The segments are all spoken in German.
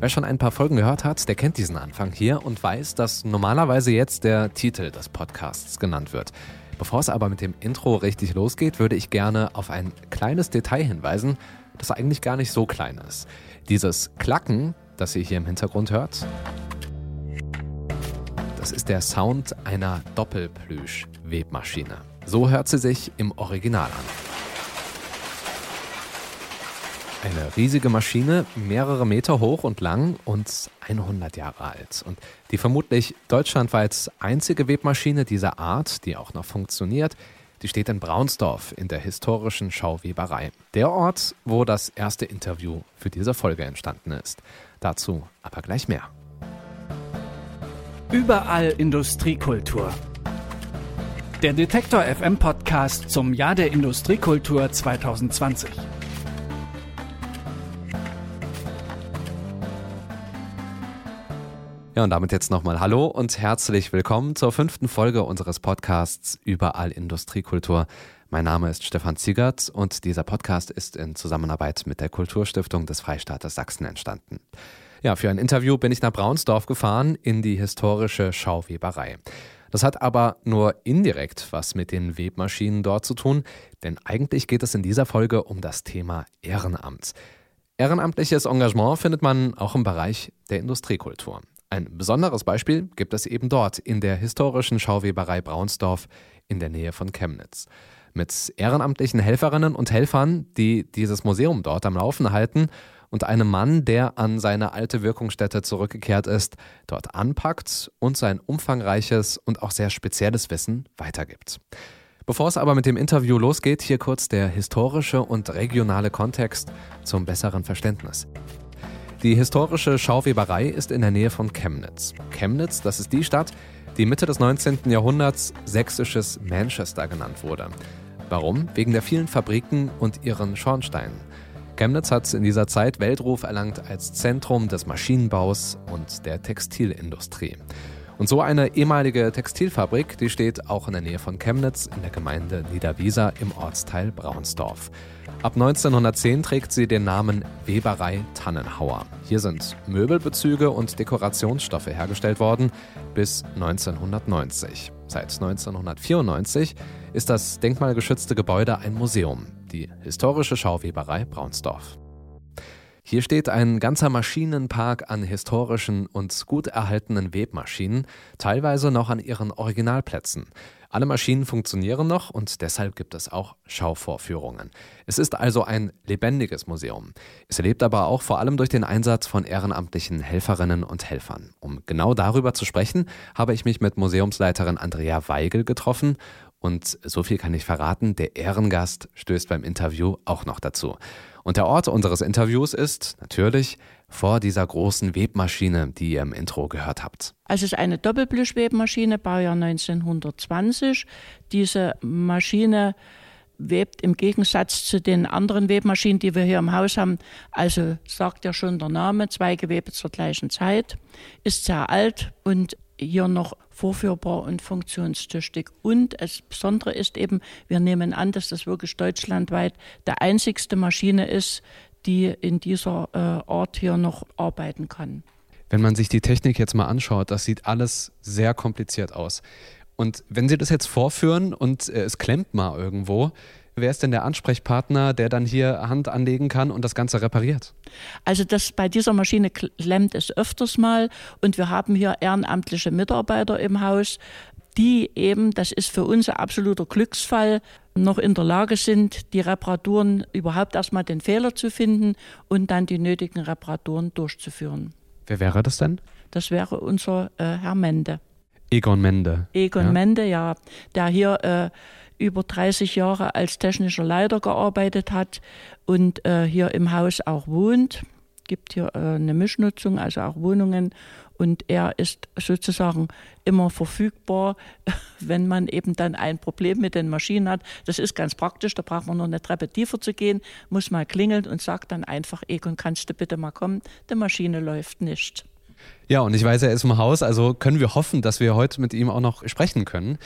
Wer schon ein paar Folgen gehört hat, der kennt diesen Anfang hier und weiß, dass normalerweise jetzt der Titel des Podcasts genannt wird. Bevor es aber mit dem Intro richtig losgeht, würde ich gerne auf ein kleines Detail hinweisen, das eigentlich gar nicht so klein ist. Dieses Klacken, das ihr hier im Hintergrund hört, das ist der Sound einer Doppelplüsch-Webmaschine. So hört sie sich im Original an. Eine riesige Maschine, mehrere Meter hoch und lang und 100 Jahre alt. Und die vermutlich deutschlandweit einzige Webmaschine dieser Art, die auch noch funktioniert, die steht in Braunsdorf in der historischen Schauweberei. Der Ort, wo das erste Interview für diese Folge entstanden ist. Dazu aber gleich mehr. Überall Industriekultur. Der Detektor FM Podcast zum Jahr der Industriekultur 2020. Ja, und damit jetzt nochmal Hallo und herzlich willkommen zur fünften Folge unseres Podcasts Überall Industriekultur. Mein Name ist Stefan Ziegert und dieser Podcast ist in Zusammenarbeit mit der Kulturstiftung des Freistaates Sachsen entstanden. Ja, für ein Interview bin ich nach Braunsdorf gefahren in die historische Schauweberei. Das hat aber nur indirekt was mit den Webmaschinen dort zu tun, denn eigentlich geht es in dieser Folge um das Thema Ehrenamt. Ehrenamtliches Engagement findet man auch im Bereich der Industriekultur. Ein besonderes Beispiel gibt es eben dort in der historischen Schauweberei Braunsdorf in der Nähe von Chemnitz. Mit ehrenamtlichen Helferinnen und Helfern, die dieses Museum dort am Laufen halten und einem Mann, der an seine alte Wirkungsstätte zurückgekehrt ist, dort anpackt und sein umfangreiches und auch sehr spezielles Wissen weitergibt. Bevor es aber mit dem Interview losgeht, hier kurz der historische und regionale Kontext zum besseren Verständnis. Die historische Schauweberei ist in der Nähe von Chemnitz. Chemnitz, das ist die Stadt, die Mitte des 19. Jahrhunderts sächsisches Manchester genannt wurde. Warum? Wegen der vielen Fabriken und ihren Schornsteinen. Chemnitz hat in dieser Zeit Weltruf erlangt als Zentrum des Maschinenbaus und der Textilindustrie. Und so eine ehemalige Textilfabrik, die steht auch in der Nähe von Chemnitz in der Gemeinde Niederwieser im Ortsteil Braunsdorf. Ab 1910 trägt sie den Namen Weberei Tannenhauer. Hier sind Möbelbezüge und Dekorationsstoffe hergestellt worden bis 1990. Seit 1994 ist das denkmalgeschützte Gebäude ein Museum, die historische Schauweberei Braunsdorf. Hier steht ein ganzer Maschinenpark an historischen und gut erhaltenen Webmaschinen, teilweise noch an ihren Originalplätzen. Alle Maschinen funktionieren noch und deshalb gibt es auch Schauvorführungen. Es ist also ein lebendiges Museum. Es lebt aber auch vor allem durch den Einsatz von ehrenamtlichen Helferinnen und Helfern. Um genau darüber zu sprechen, habe ich mich mit Museumsleiterin Andrea Weigel getroffen und so viel kann ich verraten, der Ehrengast stößt beim Interview auch noch dazu. Und der Ort unseres Interviews ist natürlich vor dieser großen Webmaschine, die ihr im Intro gehört habt. Also es ist eine Doppelblüschwebmaschine, Baujahr 1920. Diese Maschine webt im Gegensatz zu den anderen Webmaschinen, die wir hier im Haus haben, also sagt ja schon der Name, zwei Gewebe zur gleichen Zeit, ist sehr alt und hier noch vorführbar und funktionstüchtig. Und das Besondere ist eben, wir nehmen an, dass das wirklich deutschlandweit der einzigste Maschine ist, die in dieser äh, Art hier noch arbeiten kann. Wenn man sich die Technik jetzt mal anschaut, das sieht alles sehr kompliziert aus. Und wenn Sie das jetzt vorführen und äh, es klemmt mal irgendwo, Wer ist denn der Ansprechpartner, der dann hier Hand anlegen kann und das Ganze repariert? Also das bei dieser Maschine klemmt es öfters mal und wir haben hier ehrenamtliche Mitarbeiter im Haus, die eben, das ist für uns ein absoluter Glücksfall, noch in der Lage sind, die Reparaturen überhaupt erstmal den Fehler zu finden und dann die nötigen Reparaturen durchzuführen. Wer wäre das denn? Das wäre unser äh, Herr Mende. Egon Mende. Egon ja. Mende, ja, der hier äh, über 30 Jahre als technischer Leiter gearbeitet hat und äh, hier im Haus auch wohnt. Gibt hier äh, eine Mischnutzung, also auch Wohnungen. Und er ist sozusagen immer verfügbar, wenn man eben dann ein Problem mit den Maschinen hat. Das ist ganz praktisch, da braucht man nur eine Treppe tiefer zu gehen, muss mal klingeln und sagt dann einfach, Egon, kannst du bitte mal kommen, die Maschine läuft nicht. Ja, und ich weiß, er ist im Haus, also können wir hoffen, dass wir heute mit ihm auch noch sprechen können.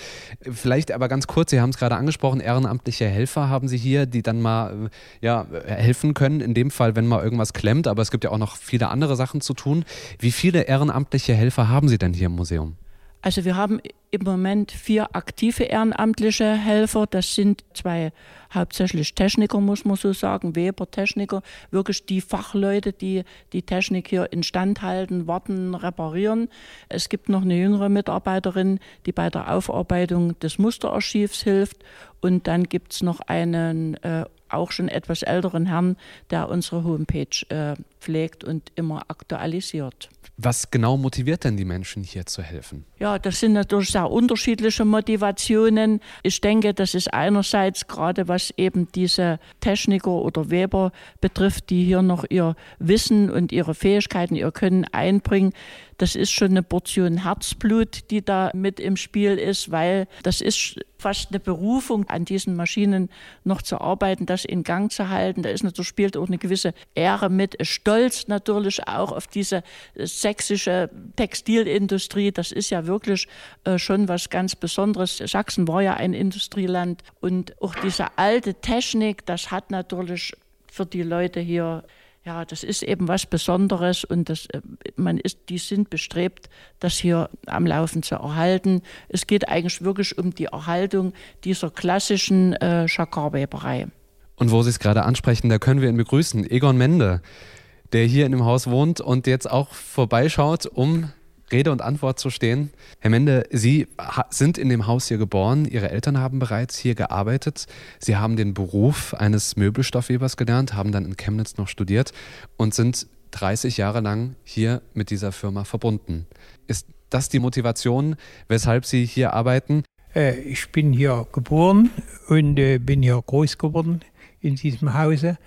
Vielleicht aber ganz kurz, Sie haben es gerade angesprochen, ehrenamtliche Helfer haben Sie hier, die dann mal äh, ja, helfen können, in dem Fall, wenn mal irgendwas klemmt, aber es gibt ja auch noch viele andere Sachen zu tun. Wie viele ehrenamtliche Helfer haben Sie denn hier im Museum? Also wir haben im Moment vier aktive ehrenamtliche Helfer. Das sind zwei hauptsächlich Techniker, muss man so sagen, Weber-Techniker, wirklich die Fachleute, die die Technik hier instand halten, warten, reparieren. Es gibt noch eine jüngere Mitarbeiterin, die bei der Aufarbeitung des Musterarchivs hilft. Und dann gibt es noch einen äh, auch schon etwas älteren Herrn, der unsere Homepage äh, pflegt und immer aktualisiert. Was genau motiviert denn die Menschen hier zu helfen? Ja, das sind natürlich sehr unterschiedliche Motivationen. Ich denke, das ist einerseits gerade was eben diese Techniker oder Weber betrifft, die hier noch ihr Wissen und ihre Fähigkeiten, ihr Können einbringen. Das ist schon eine Portion Herzblut, die da mit im Spiel ist, weil das ist fast eine Berufung, an diesen Maschinen noch zu arbeiten, das in Gang zu halten. Da ist natürlich, spielt auch eine gewisse Ehre mit, Stolz natürlich auch auf diese sächsische Textilindustrie. Das ist ja wirklich äh, schon was ganz Besonderes. Sachsen war ja ein Industrieland und auch diese alte Technik, das hat natürlich für die Leute hier ja, das ist eben was Besonderes und das, äh, man ist, die sind bestrebt, das hier am Laufen zu erhalten. Es geht eigentlich wirklich um die Erhaltung dieser klassischen äh, Chakarweberei. Und wo Sie es gerade ansprechen, da können wir ihn begrüßen. Egon Mende, der hier in dem Haus wohnt und jetzt auch vorbeischaut, um Rede und Antwort zu stehen. Herr Mende, Sie sind in dem Haus hier geboren. Ihre Eltern haben bereits hier gearbeitet. Sie haben den Beruf eines Möbelstoffwebers gelernt, haben dann in Chemnitz noch studiert und sind 30 Jahre lang hier mit dieser Firma verbunden. Ist das die Motivation, weshalb Sie hier arbeiten? Äh, ich bin hier geboren und äh, bin hier groß geworden in diesem Hause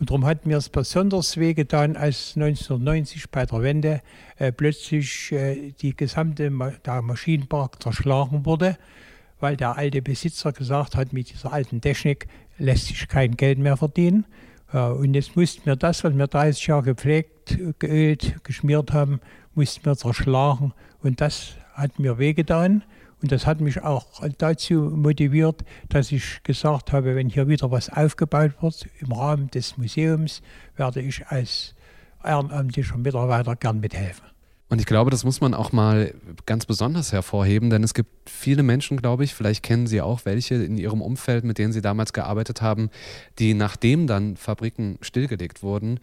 und darum hat mir es besonders wehgetan, als 1990 bei der Wende äh, plötzlich äh, die gesamte Ma der Maschinenpark zerschlagen wurde, weil der alte Besitzer gesagt hat, mit dieser alten Technik lässt sich kein Geld mehr verdienen. Äh, und jetzt mussten wir das, was wir 30 Jahre gepflegt, geölt, geschmiert haben, mussten wir zerschlagen. Und das hat mir wehgetan. Und das hat mich auch dazu motiviert, dass ich gesagt habe, wenn hier wieder was aufgebaut wird im Rahmen des Museums, werde ich als ehrenamtlicher Mitarbeiter gern mithelfen. Und ich glaube, das muss man auch mal ganz besonders hervorheben, denn es gibt viele Menschen, glaube ich, vielleicht kennen Sie auch welche in Ihrem Umfeld, mit denen Sie damals gearbeitet haben, die nachdem dann Fabriken stillgelegt wurden,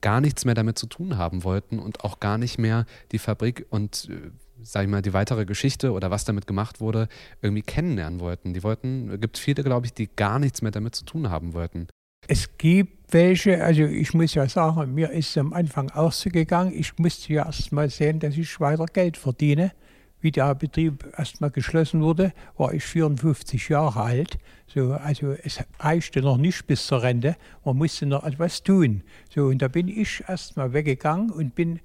gar nichts mehr damit zu tun haben wollten und auch gar nicht mehr die Fabrik und äh, sag ich mal, die weitere Geschichte oder was damit gemacht wurde, irgendwie kennenlernen wollten. Die wollten, es gibt viele, glaube ich, die gar nichts mehr damit zu tun haben wollten. Es gibt welche, also ich muss ja sagen, mir ist es am Anfang auch so gegangen. Ich musste ja erst mal sehen, dass ich weiter Geld verdiene. Wie der Betrieb erst mal geschlossen wurde, war ich 54 Jahre alt. So, also es reichte noch nicht bis zur Rente. Man musste noch etwas tun. So, und da bin ich erst mal weggegangen und bin,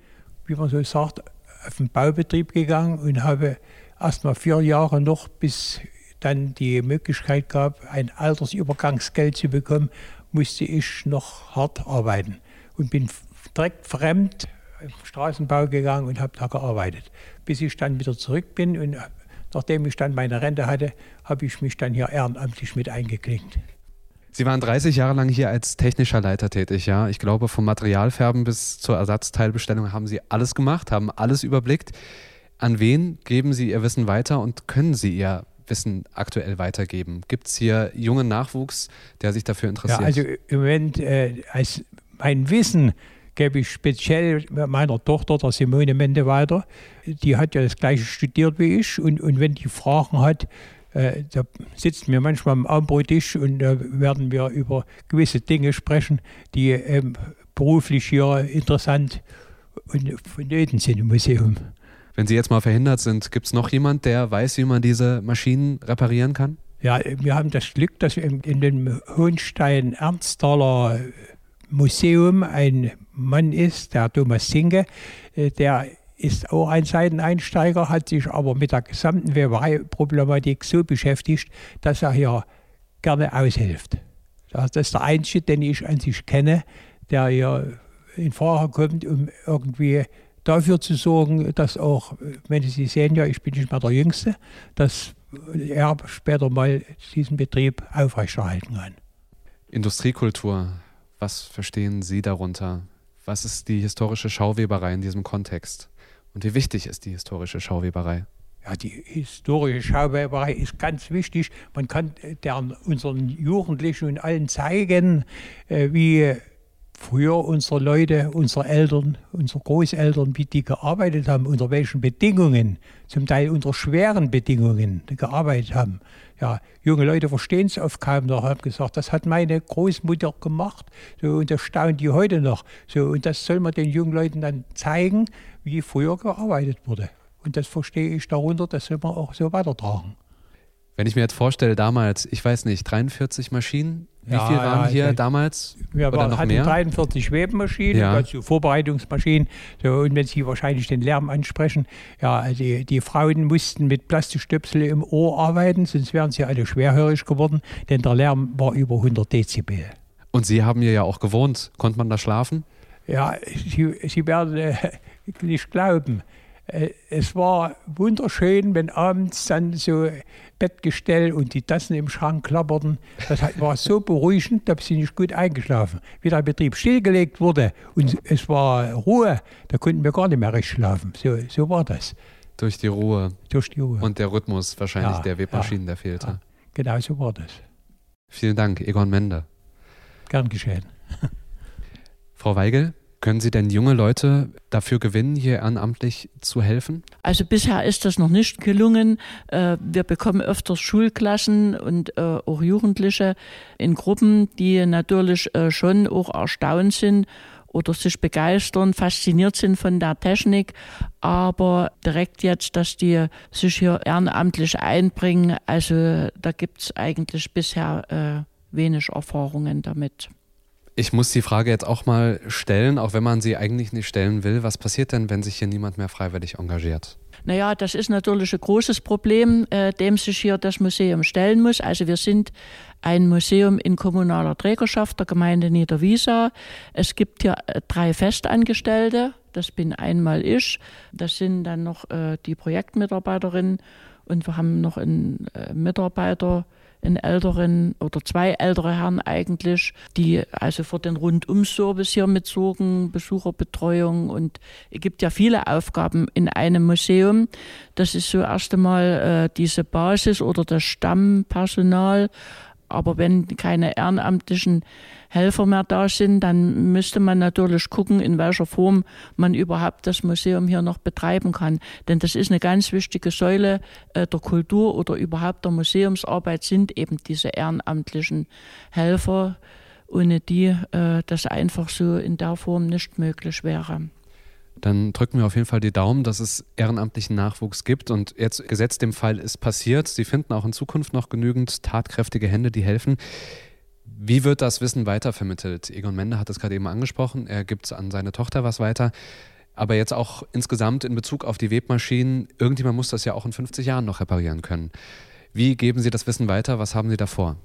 wie man so sagt, auf den Baubetrieb gegangen und habe erst mal vier Jahre noch, bis dann die Möglichkeit gab, ein Altersübergangsgeld zu bekommen, musste ich noch hart arbeiten und bin direkt fremd im Straßenbau gegangen und habe da gearbeitet, bis ich dann wieder zurück bin und nachdem ich dann meine Rente hatte, habe ich mich dann hier ehrenamtlich mit eingeklinkt. Sie waren 30 Jahre lang hier als technischer Leiter tätig, ja. Ich glaube, vom Materialfärben bis zur Ersatzteilbestellung haben Sie alles gemacht, haben alles überblickt. An wen geben Sie Ihr Wissen weiter und können Sie Ihr Wissen aktuell weitergeben? Gibt es hier jungen Nachwuchs, der sich dafür interessiert? Ja, also im Moment, äh, als mein Wissen gebe ich speziell meiner Tochter, der Simone Mende, weiter. Die hat ja das gleiche studiert wie ich und, und wenn die Fragen hat, äh, da sitzen wir manchmal am Abendbrottisch und da werden wir über gewisse Dinge sprechen, die ähm, beruflich hier interessant und vonnöten sind im Museum. Wenn Sie jetzt mal verhindert sind, gibt es noch jemand, der weiß, wie man diese Maschinen reparieren kann? Ja, wir haben das Glück, dass in, in dem Hohenstein-Ernsthaler Museum ein Mann ist, der Thomas Singe, äh, der ist auch ein Seiteneinsteiger, hat sich aber mit der gesamten Weberei-Problematik so beschäftigt, dass er hier gerne aushilft. Das ist der Einzige, den ich an sich kenne, der hier in Frage kommt, um irgendwie dafür zu sorgen, dass auch, wenn Sie sehen ja, ich bin nicht mehr der Jüngste, dass er später mal diesen Betrieb aufrechterhalten kann. Industriekultur, was verstehen Sie darunter? Was ist die historische Schauweberei in diesem Kontext? Und wie wichtig ist die historische Schauweberei? Ja, die historische Schauweberei ist ganz wichtig. Man kann der, unseren Jugendlichen und allen zeigen, äh, wie früher unsere Leute, unsere Eltern, unsere Großeltern, wie die gearbeitet haben, unter welchen Bedingungen, zum Teil unter schweren Bedingungen gearbeitet haben. Ja, junge Leute verstehen es oft kaum noch, haben gesagt, das hat meine Großmutter gemacht so, und das staunt die heute noch. So, und das soll man den jungen Leuten dann zeigen, wie früher gearbeitet wurde. Und das verstehe ich darunter, das soll man auch so weitertragen. Wenn ich mir jetzt vorstelle, damals, ich weiß nicht, 43 Maschinen, wie ja, viel waren ja, hier also damals? Wir oder noch hatten mehr? 43 Webmaschinen, ja. also Vorbereitungsmaschinen. So, und wenn Sie wahrscheinlich den Lärm ansprechen, ja, also die, die Frauen mussten mit Plastikstöpsel im Ohr arbeiten, sonst wären sie alle schwerhörig geworden, denn der Lärm war über 100 Dezibel. Und Sie haben hier ja auch gewohnt. Konnte man da schlafen? Ja, Sie, Sie werden äh, nicht glauben. Äh, es war wunderschön, wenn abends dann so Bettgestell und die Tassen im Schrank klapperten. Das war so beruhigend, da bin ich gut eingeschlafen. Wie der Betrieb stillgelegt wurde und es war Ruhe, da konnten wir gar nicht mehr recht schlafen. So, so war das. Durch die Ruhe. Durch die Ruhe. Und der Rhythmus wahrscheinlich ja, der Webmaschinen, ja, der fehlte. Ja, genau so war das. Vielen Dank, Egon Mende. Gern geschehen. Frau Weigel, können Sie denn junge Leute dafür gewinnen, hier ehrenamtlich zu helfen? Also bisher ist das noch nicht gelungen. Äh, wir bekommen öfters Schulklassen und äh, auch Jugendliche in Gruppen, die natürlich äh, schon auch erstaunt sind oder sich begeistern, fasziniert sind von der Technik, aber direkt jetzt, dass die sich hier ehrenamtlich einbringen, also da gibt es eigentlich bisher wenig Erfahrungen damit. Ich muss die Frage jetzt auch mal stellen, auch wenn man sie eigentlich nicht stellen will. Was passiert denn, wenn sich hier niemand mehr freiwillig engagiert? Naja, das ist natürlich ein großes Problem, äh, dem sich hier das Museum stellen muss. Also wir sind ein Museum in kommunaler Trägerschaft der Gemeinde Niederwiesa. Es gibt hier äh, drei Festangestellte. Das bin einmal ich. Das sind dann noch äh, die Projektmitarbeiterinnen und wir haben noch einen äh, Mitarbeiter einen älteren oder zwei ältere Herren eigentlich, die also für den Rundum-Service hier mitsorgen, Besucherbetreuung und es gibt ja viele Aufgaben in einem Museum. Das ist so erst einmal äh, diese Basis oder das Stammpersonal. Aber wenn keine ehrenamtlichen Helfer mehr da sind, dann müsste man natürlich gucken, in welcher Form man überhaupt das Museum hier noch betreiben kann. Denn das ist eine ganz wichtige Säule äh, der Kultur oder überhaupt der Museumsarbeit sind eben diese ehrenamtlichen Helfer, ohne die äh, das einfach so in der Form nicht möglich wäre. Dann drücken wir auf jeden Fall die Daumen, dass es ehrenamtlichen Nachwuchs gibt. Und jetzt gesetzt dem Fall ist passiert. Sie finden auch in Zukunft noch genügend tatkräftige Hände, die helfen. Wie wird das Wissen weitervermittelt? Egon Mende hat es gerade eben angesprochen. Er gibt an seine Tochter was weiter. Aber jetzt auch insgesamt in Bezug auf die Webmaschinen, irgendjemand muss das ja auch in 50 Jahren noch reparieren können. Wie geben Sie das Wissen weiter? Was haben Sie davor?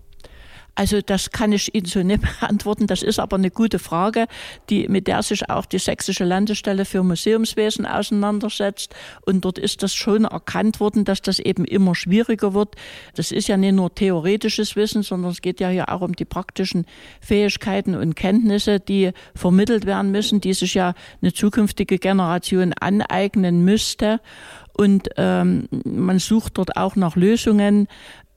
Also das kann ich Ihnen so nicht beantworten. Das ist aber eine gute Frage, die, mit der sich auch die Sächsische Landesstelle für Museumswesen auseinandersetzt. Und dort ist das schon erkannt worden, dass das eben immer schwieriger wird. Das ist ja nicht nur theoretisches Wissen, sondern es geht ja hier auch um die praktischen Fähigkeiten und Kenntnisse, die vermittelt werden müssen, die sich ja eine zukünftige Generation aneignen müsste. Und ähm, man sucht dort auch nach Lösungen,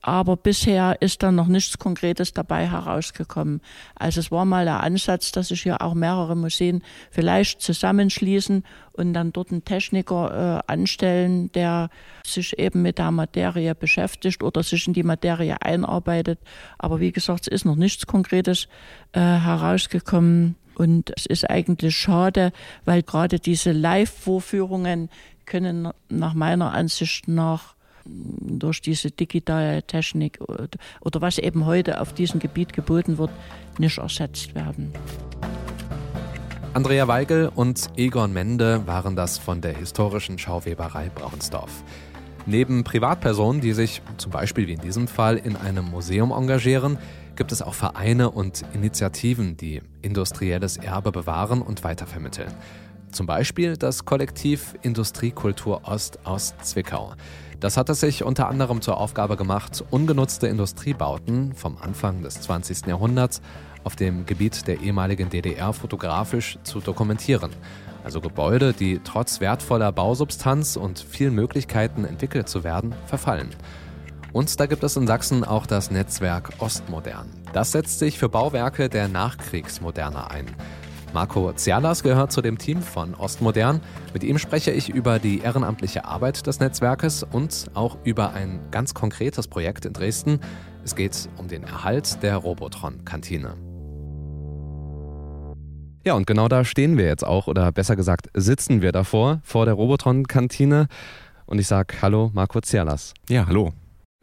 aber bisher ist da noch nichts Konkretes dabei herausgekommen. Also es war mal der Ansatz, dass sich hier auch mehrere Museen vielleicht zusammenschließen und dann dort einen Techniker äh, anstellen, der sich eben mit der Materie beschäftigt oder sich in die Materie einarbeitet. Aber wie gesagt, es ist noch nichts Konkretes äh, herausgekommen. Und es ist eigentlich schade, weil gerade diese Live-Vorführungen können nach meiner Ansicht nach durch diese digitale Technik oder was eben heute auf diesem Gebiet geboten wird, nicht ersetzt werden. Andrea Weigel und Egon Mende waren das von der historischen Schauweberei Braunsdorf. Neben Privatpersonen, die sich zum Beispiel wie in diesem Fall in einem Museum engagieren, gibt es auch Vereine und Initiativen, die industrielles Erbe bewahren und weitervermitteln. Zum Beispiel das Kollektiv Industriekultur Ost aus Zwickau. Das hat es sich unter anderem zur Aufgabe gemacht, ungenutzte Industriebauten vom Anfang des 20. Jahrhunderts auf dem Gebiet der ehemaligen DDR fotografisch zu dokumentieren. Also Gebäude, die trotz wertvoller Bausubstanz und vielen Möglichkeiten entwickelt zu werden, verfallen. Und da gibt es in Sachsen auch das Netzwerk Ostmodern. Das setzt sich für Bauwerke der Nachkriegsmoderne ein. Marco Zialas gehört zu dem Team von Ostmodern. Mit ihm spreche ich über die ehrenamtliche Arbeit des Netzwerkes und auch über ein ganz konkretes Projekt in Dresden. Es geht um den Erhalt der Robotron-Kantine. Ja, und genau da stehen wir jetzt auch, oder besser gesagt, sitzen wir davor, vor der Robotron-Kantine. Und ich sage Hallo, Marco Zialas. Ja, hallo.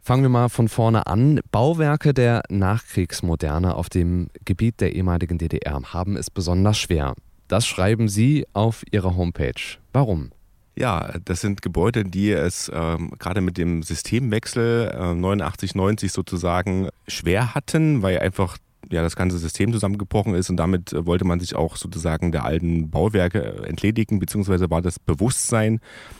Fangen wir mal von vorne an. Bauwerke der Nachkriegsmoderne auf dem Gebiet der ehemaligen DDR haben es besonders schwer. Das schreiben Sie auf Ihrer Homepage. Warum? Ja, das sind Gebäude, die es ähm, gerade mit dem Systemwechsel äh, 89, 90 sozusagen schwer hatten, weil einfach ja, das ganze System zusammengebrochen ist und damit äh, wollte man sich auch sozusagen der alten Bauwerke äh, entledigen, beziehungsweise war das Bewusstsein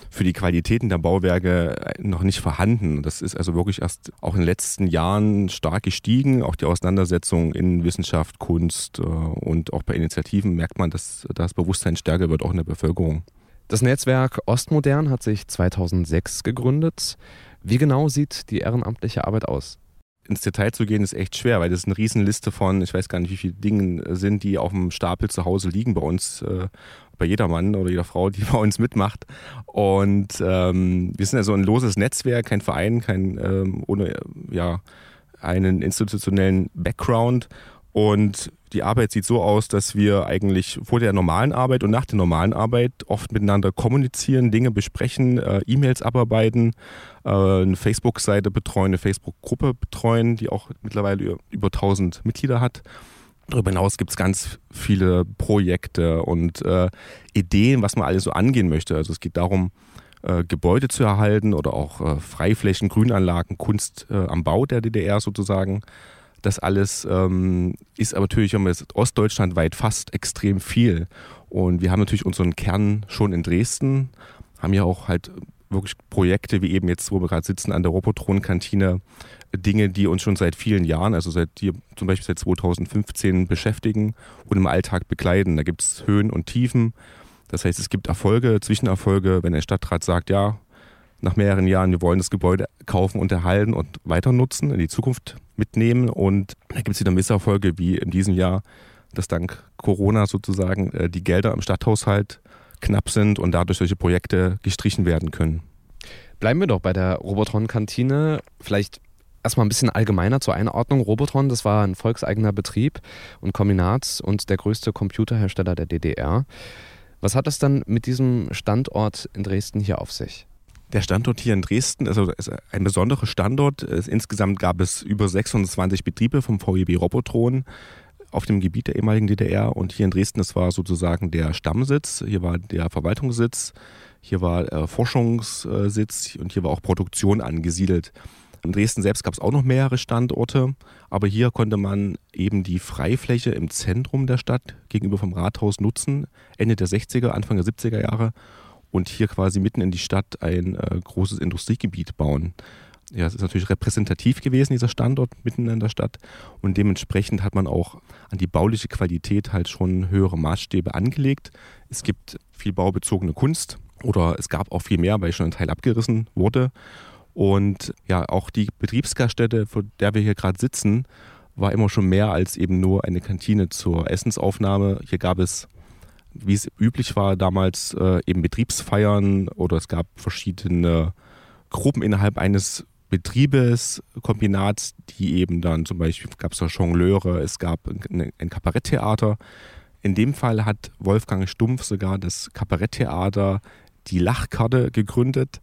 für die Qualitäten der Bauwerke äh, noch nicht vorhanden. Das ist also wirklich erst auch in den letzten Jahren stark gestiegen. Auch die Auseinandersetzung in Wissenschaft, Kunst und auch bei Initiativen merkt man, dass das Bewusstsein stärker wird, auch in der Bevölkerung. Das Netzwerk Ostmodern hat sich 2006 gegründet. Wie genau sieht die ehrenamtliche Arbeit aus? Ins Detail zu gehen, ist echt schwer, weil das eine Riesenliste von, ich weiß gar nicht, wie viele Dinge sind, die auf dem Stapel zu Hause liegen bei uns, äh, bei jeder Mann oder jeder Frau, die bei uns mitmacht. Und ähm, wir sind also ein loses Netzwerk, kein Verein, kein ähm, ohne ja einen institutionellen Background. Und die Arbeit sieht so aus, dass wir eigentlich vor der normalen Arbeit und nach der normalen Arbeit oft miteinander kommunizieren, Dinge besprechen, äh, E-Mails abarbeiten, äh, eine Facebook-Seite betreuen, eine Facebook-Gruppe betreuen, die auch mittlerweile über 1000 Mitglieder hat. Darüber hinaus gibt es ganz viele Projekte und äh, Ideen, was man alles so angehen möchte. Also es geht darum, äh, Gebäude zu erhalten oder auch äh, Freiflächen, Grünanlagen, Kunst äh, am Bau der DDR sozusagen das alles ähm, ist aber natürlich haben wir Ostdeutschland weit fast extrem viel. Und wir haben natürlich unseren Kern schon in Dresden, haben ja auch halt wirklich Projekte wie eben jetzt, wo wir gerade sitzen an der Robotron-Kantine, Dinge, die uns schon seit vielen Jahren, also seit die zum Beispiel seit 2015 beschäftigen und im Alltag begleiten. Da gibt es Höhen und Tiefen. Das heißt, es gibt Erfolge, Zwischenerfolge, wenn der Stadtrat sagt, ja, nach mehreren Jahren, wir wollen das Gebäude kaufen und erhalten und weiter nutzen, in die Zukunft mitnehmen. Und da gibt es wieder Misserfolge, wie in diesem Jahr, dass dank Corona sozusagen äh, die Gelder im Stadthaushalt knapp sind und dadurch solche Projekte gestrichen werden können. Bleiben wir doch bei der Robotron-Kantine. Vielleicht erstmal ein bisschen allgemeiner zur Einordnung. Robotron, das war ein volkseigener Betrieb und Kombinat und der größte Computerhersteller der DDR. Was hat es dann mit diesem Standort in Dresden hier auf sich? Der Standort hier in Dresden also ist ein besonderer Standort. Insgesamt gab es über 26 Betriebe vom VEB Robotron auf dem Gebiet der ehemaligen DDR und hier in Dresden, das war sozusagen der Stammsitz, hier war der Verwaltungssitz, hier war äh, Forschungssitz und hier war auch Produktion angesiedelt. In Dresden selbst gab es auch noch mehrere Standorte, aber hier konnte man eben die Freifläche im Zentrum der Stadt gegenüber vom Rathaus nutzen, Ende der 60er, Anfang der 70er Jahre und hier quasi mitten in die Stadt ein äh, großes Industriegebiet bauen. Ja, es ist natürlich repräsentativ gewesen, dieser Standort mitten in der Stadt. Und dementsprechend hat man auch an die bauliche Qualität halt schon höhere Maßstäbe angelegt. Es gibt viel baubezogene Kunst oder es gab auch viel mehr, weil schon ein Teil abgerissen wurde. Und ja, auch die Betriebsgaststätte, vor der wir hier gerade sitzen, war immer schon mehr als eben nur eine Kantine zur Essensaufnahme. Hier gab es wie es üblich war damals, äh, eben Betriebsfeiern oder es gab verschiedene Gruppen innerhalb eines Betriebes, Kombinats, die eben dann zum Beispiel gab es da Jongleure, es gab ein, ein Kabaretttheater. In dem Fall hat Wolfgang Stumpf sogar das Kabaretttheater die Lachkarte gegründet,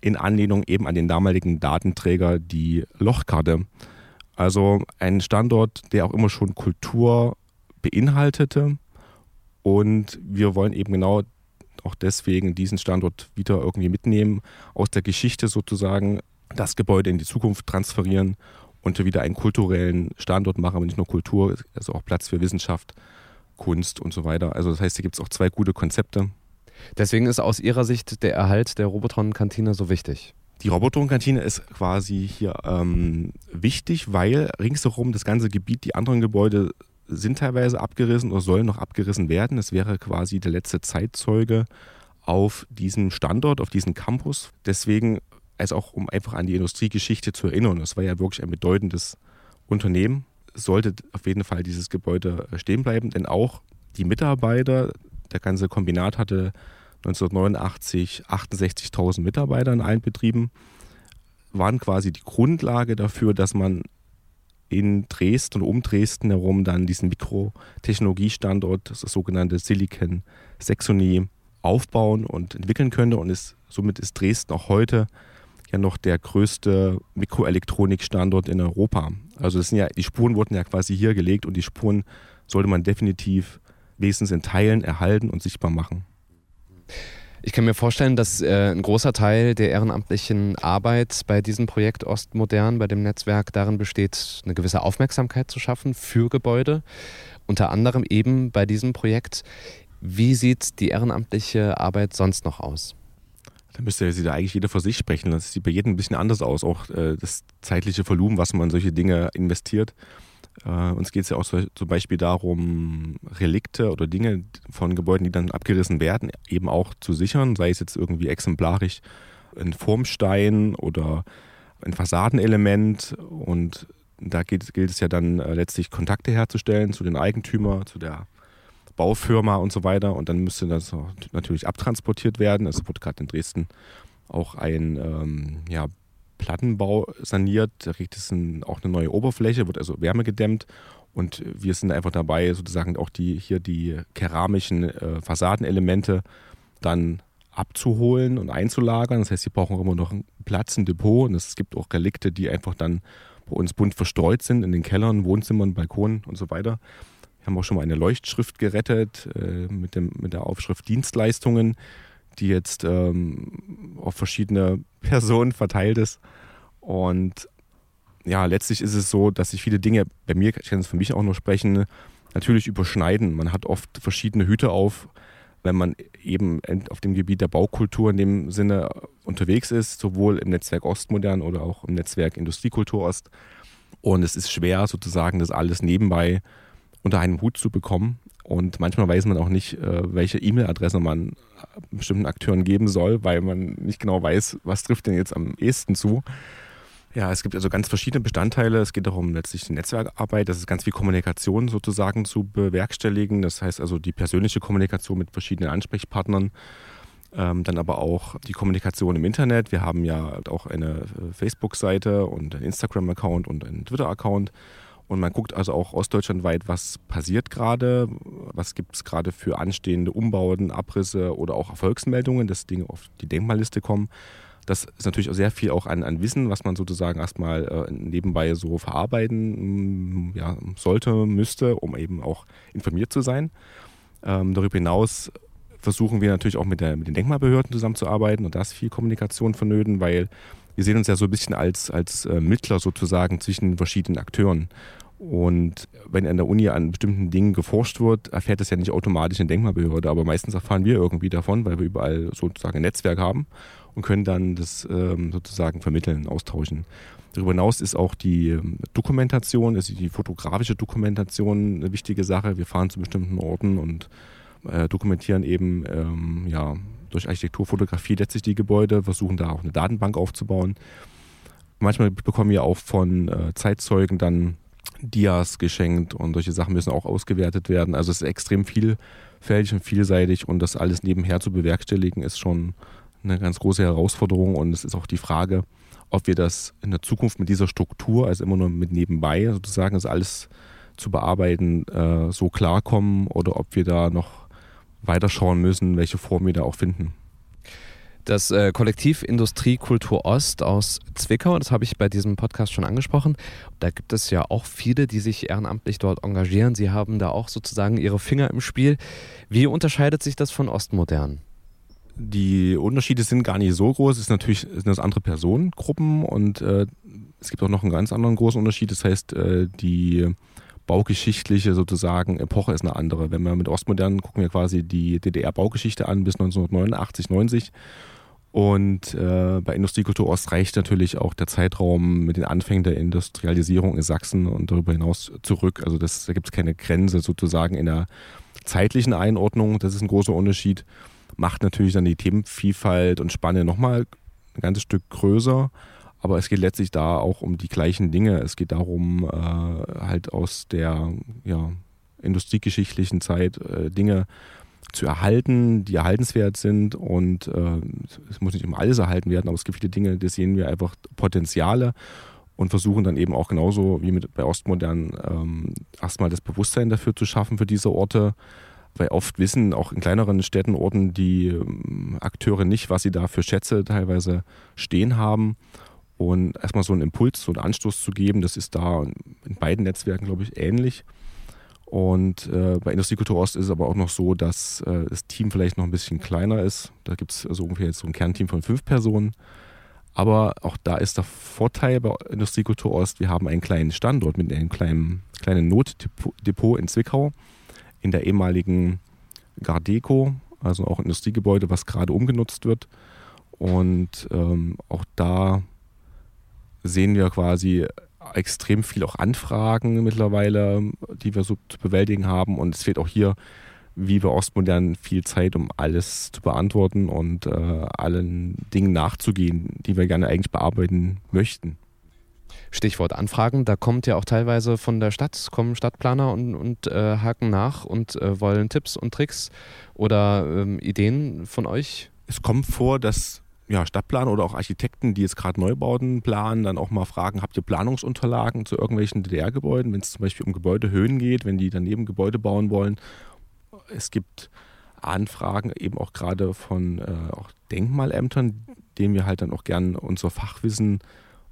in Anlehnung eben an den damaligen Datenträger, die Lochkarte. Also ein Standort, der auch immer schon Kultur beinhaltete und wir wollen eben genau auch deswegen diesen Standort wieder irgendwie mitnehmen, aus der Geschichte sozusagen das Gebäude in die Zukunft transferieren und wieder einen kulturellen Standort machen, aber nicht nur Kultur, also auch Platz für Wissenschaft, Kunst und so weiter. Also das heißt, hier gibt es auch zwei gute Konzepte. Deswegen ist aus Ihrer Sicht der Erhalt der Robotron-Kantine so wichtig. Die Robotron-Kantine ist quasi hier ähm, wichtig, weil ringsherum das ganze Gebiet, die anderen Gebäude sind teilweise abgerissen oder sollen noch abgerissen werden. Es wäre quasi der letzte Zeitzeuge auf diesem Standort, auf diesem Campus. Deswegen, also auch um einfach an die Industriegeschichte zu erinnern, das war ja wirklich ein bedeutendes Unternehmen, sollte auf jeden Fall dieses Gebäude stehen bleiben, denn auch die Mitarbeiter, der ganze Kombinat hatte 1989 68.000 Mitarbeiter in allen Betrieben, waren quasi die Grundlage dafür, dass man in Dresden und um Dresden herum dann diesen Mikrotechnologiestandort, das, sogenannte Silicon Saxony, aufbauen und entwickeln könnte. Und ist, somit ist Dresden auch heute ja noch der größte Mikroelektronikstandort in Europa. Also das sind ja, die Spuren wurden ja quasi hier gelegt und die Spuren sollte man definitiv wenigstens in Teilen erhalten und sichtbar machen. Ich kann mir vorstellen, dass äh, ein großer Teil der ehrenamtlichen Arbeit bei diesem Projekt Ostmodern, bei dem Netzwerk, darin besteht, eine gewisse Aufmerksamkeit zu schaffen für Gebäude. Unter anderem eben bei diesem Projekt. Wie sieht die ehrenamtliche Arbeit sonst noch aus? Da müsste sie da eigentlich jeder für sich sprechen. Das sieht bei jedem ein bisschen anders aus. Auch äh, das zeitliche Volumen, was man in solche Dinge investiert. Äh, uns geht es ja auch so, zum Beispiel darum, Relikte oder Dinge von Gebäuden, die dann abgerissen werden, eben auch zu sichern, sei es jetzt irgendwie exemplarisch ein Formstein oder ein Fassadenelement. Und da gilt, gilt es ja dann äh, letztlich Kontakte herzustellen zu den Eigentümer, zu der Baufirma und so weiter. Und dann müsste das natürlich abtransportiert werden. Es wurde gerade in Dresden auch ein ähm, ja, Plattenbau saniert. Da kriegt es ein, auch eine neue Oberfläche, wird also wärmegedämmt. Und wir sind einfach dabei, sozusagen auch die hier die keramischen äh, Fassadenelemente dann abzuholen und einzulagern. Das heißt, sie brauchen immer noch einen Platz, ein Depot. Und es gibt auch Relikte, die einfach dann bei uns bunt verstreut sind in den Kellern, Wohnzimmern, Balkonen und so weiter. Wir haben auch schon mal eine Leuchtschrift gerettet äh, mit, dem, mit der Aufschrift Dienstleistungen die jetzt ähm, auf verschiedene Personen verteilt ist. Und ja, letztlich ist es so, dass sich viele Dinge, bei mir, ich kann es für mich auch nur sprechen, natürlich überschneiden. Man hat oft verschiedene Hüte auf, wenn man eben auf dem Gebiet der Baukultur in dem Sinne unterwegs ist, sowohl im Netzwerk Ostmodern oder auch im Netzwerk Industriekultur Ost. Und es ist schwer, sozusagen das alles nebenbei unter einem Hut zu bekommen. Und manchmal weiß man auch nicht, äh, welche E-Mail-Adresse man bestimmten Akteuren geben soll, weil man nicht genau weiß, was trifft denn jetzt am ehesten zu. Ja, es gibt also ganz verschiedene Bestandteile. Es geht darum, letztlich die Netzwerkarbeit, das ist ganz viel Kommunikation sozusagen zu bewerkstelligen. Das heißt also die persönliche Kommunikation mit verschiedenen Ansprechpartnern. Ähm, dann aber auch die Kommunikation im Internet. Wir haben ja auch eine äh, Facebook-Seite und einen Instagram-Account und einen Twitter-Account. Und man guckt also auch ostdeutschlandweit, was passiert gerade, was gibt es gerade für anstehende Umbauten, Abrisse oder auch Erfolgsmeldungen, dass Dinge auf die Denkmalliste kommen. Das ist natürlich auch sehr viel auch an, an Wissen, was man sozusagen erstmal äh, nebenbei so verarbeiten mm, ja, sollte, müsste, um eben auch informiert zu sein. Ähm, darüber hinaus versuchen wir natürlich auch mit, der, mit den Denkmalbehörden zusammenzuarbeiten und da ist viel Kommunikation vonnöten, weil wir sehen uns ja so ein bisschen als, als äh, Mittler sozusagen zwischen verschiedenen Akteuren. Und wenn an der Uni an bestimmten Dingen geforscht wird, erfährt das ja nicht automatisch eine Denkmalbehörde, aber meistens erfahren wir irgendwie davon, weil wir überall sozusagen ein Netzwerk haben und können dann das ähm, sozusagen vermitteln, austauschen. Darüber hinaus ist auch die ähm, Dokumentation, also die fotografische Dokumentation eine wichtige Sache. Wir fahren zu bestimmten Orten und äh, dokumentieren eben ähm, ja, durch Architekturfotografie letztlich die Gebäude, versuchen da auch eine Datenbank aufzubauen. Manchmal bekommen wir auch von äh, Zeitzeugen dann Dias geschenkt und solche Sachen müssen auch ausgewertet werden. Also es ist extrem vielfältig und vielseitig und das alles nebenher zu bewerkstelligen ist schon eine ganz große Herausforderung und es ist auch die Frage, ob wir das in der Zukunft mit dieser Struktur, also immer nur mit nebenbei sozusagen, das alles zu bearbeiten, äh, so klarkommen oder ob wir da noch weiterschauen müssen, welche Form wir da auch finden. Das äh, Kollektiv Industrie Kultur Ost aus Zwickau, das habe ich bei diesem Podcast schon angesprochen. Da gibt es ja auch viele, die sich ehrenamtlich dort engagieren. Sie haben da auch sozusagen ihre Finger im Spiel. Wie unterscheidet sich das von Ostmodern? Die Unterschiede sind gar nicht so groß. Es sind natürlich sind das andere Personengruppen und äh, es gibt auch noch einen ganz anderen großen Unterschied. Das heißt, äh, die baugeschichtliche sozusagen Epoche ist eine andere. Wenn wir mit Ostmodern gucken wir quasi die DDR-Baugeschichte an bis 1989, 90. Und äh, bei Industriekultur Ost reicht natürlich auch der Zeitraum mit den Anfängen der Industrialisierung in Sachsen und darüber hinaus zurück. Also das, da gibt es keine Grenze sozusagen in der zeitlichen Einordnung. Das ist ein großer Unterschied. Macht natürlich dann die Themenvielfalt und Spanne nochmal ein ganzes Stück größer. Aber es geht letztlich da auch um die gleichen Dinge. Es geht darum, äh, halt aus der ja, industriegeschichtlichen Zeit äh, Dinge zu erhalten, die erhaltenswert sind. Und äh, es muss nicht immer alles erhalten werden, aber es gibt viele Dinge, da sehen wir einfach Potenziale und versuchen dann eben auch genauso wie mit, bei Ostmodern ähm, erstmal das Bewusstsein dafür zu schaffen für diese Orte. Weil oft wissen auch in kleineren Städten, Orten die ähm, Akteure nicht, was sie da für Schätze teilweise stehen haben. Und erstmal so einen Impuls, so einen Anstoß zu geben, das ist da in beiden Netzwerken, glaube ich, ähnlich. Und äh, bei Industriekultur Ost ist es aber auch noch so, dass äh, das Team vielleicht noch ein bisschen kleiner ist. Da gibt es also ungefähr jetzt so ein Kernteam von fünf Personen. Aber auch da ist der Vorteil bei Industriekultur Ost, wir haben einen kleinen Standort mit einem kleinen, kleinen Notdepot in Zwickau, in der ehemaligen Gardeco, also auch Industriegebäude, was gerade umgenutzt wird. Und ähm, auch da sehen wir quasi extrem viel auch Anfragen mittlerweile, die wir so zu bewältigen haben. Und es fehlt auch hier, wie bei Ostmodern, viel Zeit, um alles zu beantworten und äh, allen Dingen nachzugehen, die wir gerne eigentlich bearbeiten möchten. Stichwort Anfragen, da kommt ja auch teilweise von der Stadt, kommen Stadtplaner und, und äh, haken nach und äh, wollen Tipps und Tricks oder ähm, Ideen von euch. Es kommt vor, dass ja, Stadtplaner oder auch Architekten, die jetzt gerade Neubauten planen, dann auch mal fragen, habt ihr Planungsunterlagen zu irgendwelchen DDR-Gebäuden, wenn es zum Beispiel um Gebäudehöhen geht, wenn die daneben Gebäude bauen wollen. Es gibt Anfragen eben auch gerade von äh, auch Denkmalämtern, denen wir halt dann auch gern unser Fachwissen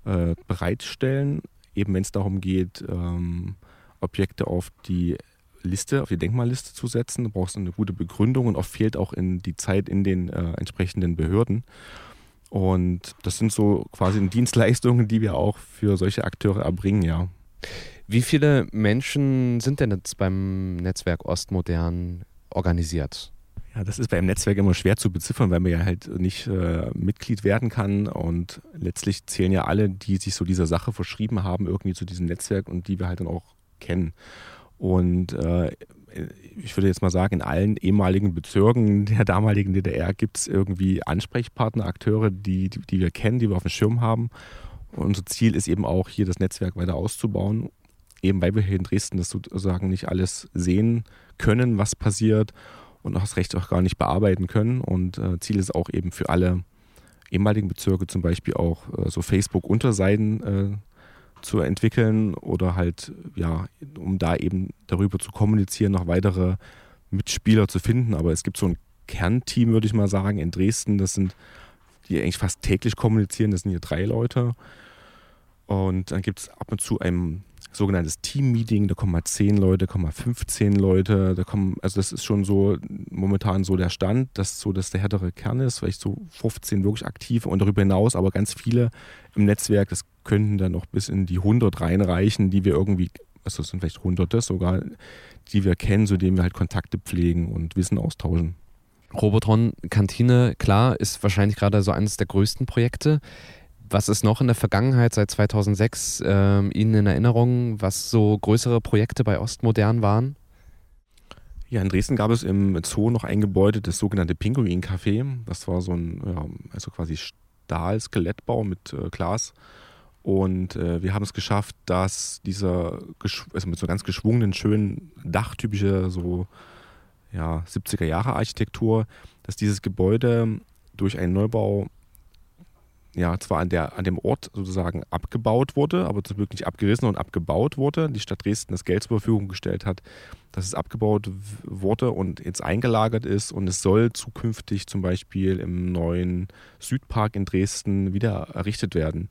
äh, bereitstellen, eben wenn es darum geht, ähm, Objekte auf die Liste, auf die Denkmalliste zu setzen. Du brauchst eine gute Begründung und oft fehlt auch in die Zeit in den äh, entsprechenden Behörden. Und das sind so quasi Dienstleistungen, die wir auch für solche Akteure erbringen, ja. Wie viele Menschen sind denn jetzt beim Netzwerk Ostmodern organisiert? Ja, das ist beim Netzwerk immer schwer zu beziffern, weil man ja halt nicht äh, Mitglied werden kann. Und letztlich zählen ja alle, die sich so dieser Sache verschrieben haben, irgendwie zu diesem Netzwerk und die wir halt dann auch kennen. Und äh, ich würde jetzt mal sagen, in allen ehemaligen Bezirken der damaligen DDR gibt es irgendwie Ansprechpartner, Akteure, die, die, die, wir kennen, die wir auf dem Schirm haben. Und unser Ziel ist eben auch, hier das Netzwerk weiter auszubauen, eben weil wir hier in Dresden das sozusagen nicht alles sehen können, was passiert und auch das Recht auch gar nicht bearbeiten können. Und äh, Ziel ist auch eben für alle ehemaligen Bezirke zum Beispiel auch äh, so Facebook-Unterseiten äh, zu entwickeln oder halt, ja, um da eben darüber zu kommunizieren, noch weitere Mitspieler zu finden. Aber es gibt so ein Kernteam, würde ich mal sagen, in Dresden. Das sind, die eigentlich fast täglich kommunizieren. Das sind hier drei Leute. Und dann gibt es ab und zu ein sogenanntes Team-Meeting, da kommen mal 10 Leute, kommen mal 15 Leute, da kommen, also das ist schon so momentan so der Stand, dass so dass der härtere Kern ist, vielleicht so 15 wirklich aktiv und darüber hinaus aber ganz viele im Netzwerk, das könnten dann noch bis in die 100 reinreichen, die wir irgendwie, also das sind vielleicht hunderte sogar, die wir kennen, zu denen wir halt Kontakte pflegen und Wissen austauschen. Robotron Kantine, klar, ist wahrscheinlich gerade so eines der größten Projekte. Was ist noch in der Vergangenheit seit 2006 äh, Ihnen in Erinnerung, was so größere Projekte bei Ostmodern waren? Ja, in Dresden gab es im Zoo noch ein Gebäude, das sogenannte Pinguin-Café. Das war so ein, ja, also quasi Stahl-Skelettbau mit äh, Glas. Und äh, wir haben es geschafft, dass dieser, also mit so ganz geschwungenen, schönen Dach, typische so ja, 70er Jahre Architektur, dass dieses Gebäude durch einen Neubau ja, zwar an, der, an dem Ort sozusagen abgebaut wurde, aber nicht abgerissen und abgebaut wurde. Die Stadt Dresden das Geld zur Verfügung gestellt hat, dass es abgebaut wurde und jetzt eingelagert ist. Und es soll zukünftig zum Beispiel im neuen Südpark in Dresden wieder errichtet werden.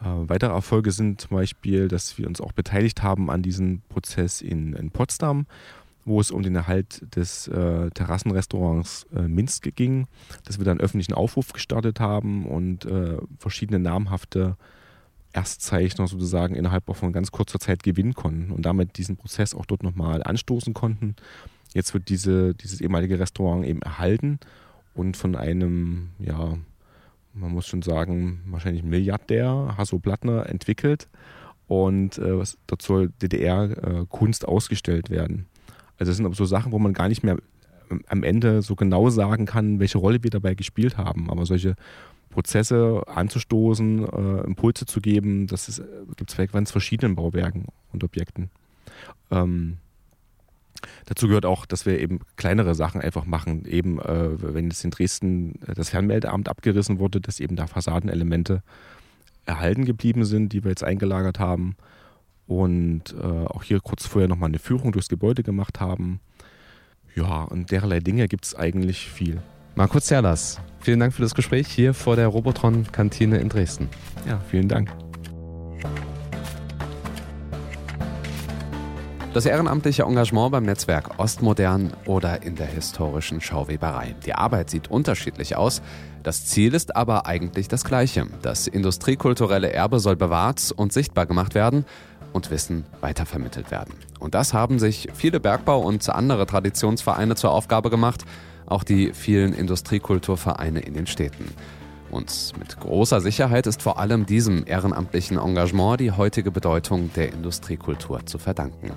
Äh, weitere Erfolge sind zum Beispiel, dass wir uns auch beteiligt haben an diesem Prozess in, in Potsdam wo es um den Erhalt des äh, Terrassenrestaurants äh, Minsk ging, dass wir dann öffentlichen Aufruf gestartet haben und äh, verschiedene namhafte Erstzeichner sozusagen innerhalb von ganz kurzer Zeit gewinnen konnten und damit diesen Prozess auch dort nochmal anstoßen konnten. Jetzt wird diese, dieses ehemalige Restaurant eben erhalten und von einem, ja, man muss schon sagen, wahrscheinlich Milliardär, Hasso Plattner, entwickelt. Und äh, dort soll DDR-Kunst äh, ausgestellt werden. Also das sind so Sachen, wo man gar nicht mehr ähm, am Ende so genau sagen kann, welche Rolle wir dabei gespielt haben. Aber solche Prozesse anzustoßen, äh, Impulse zu geben, das gibt es bei ganz verschiedenen Bauwerken und Objekten. Ähm, dazu gehört auch, dass wir eben kleinere Sachen einfach machen. Eben, äh, wenn jetzt in Dresden das Fernmeldeamt abgerissen wurde, dass eben da Fassadenelemente erhalten geblieben sind, die wir jetzt eingelagert haben. Und äh, auch hier kurz vorher nochmal eine Führung durchs Gebäude gemacht haben. Ja, und derlei Dinge gibt es eigentlich viel. Markus Zerlas, vielen Dank für das Gespräch hier vor der Robotron-Kantine in Dresden. Ja, vielen Dank. Das ehrenamtliche Engagement beim Netzwerk Ostmodern oder in der historischen Schauweberei. Die Arbeit sieht unterschiedlich aus. Das Ziel ist aber eigentlich das gleiche. Das industriekulturelle Erbe soll bewahrt und sichtbar gemacht werden und Wissen weitervermittelt werden. Und das haben sich viele Bergbau- und andere Traditionsvereine zur Aufgabe gemacht, auch die vielen Industriekulturvereine in den Städten. Und mit großer Sicherheit ist vor allem diesem ehrenamtlichen Engagement die heutige Bedeutung der Industriekultur zu verdanken.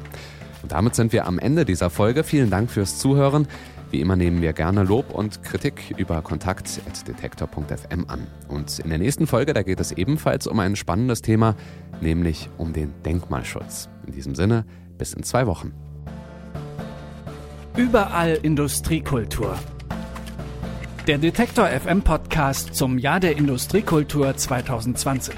Und damit sind wir am Ende dieser Folge. Vielen Dank fürs Zuhören. Wie immer nehmen wir gerne Lob und Kritik über kontakt.detektor.fm an. Und in der nächsten Folge, da geht es ebenfalls um ein spannendes Thema, nämlich um den Denkmalschutz. In diesem Sinne, bis in zwei Wochen. Überall Industriekultur. Der Detektor FM Podcast zum Jahr der Industriekultur 2020.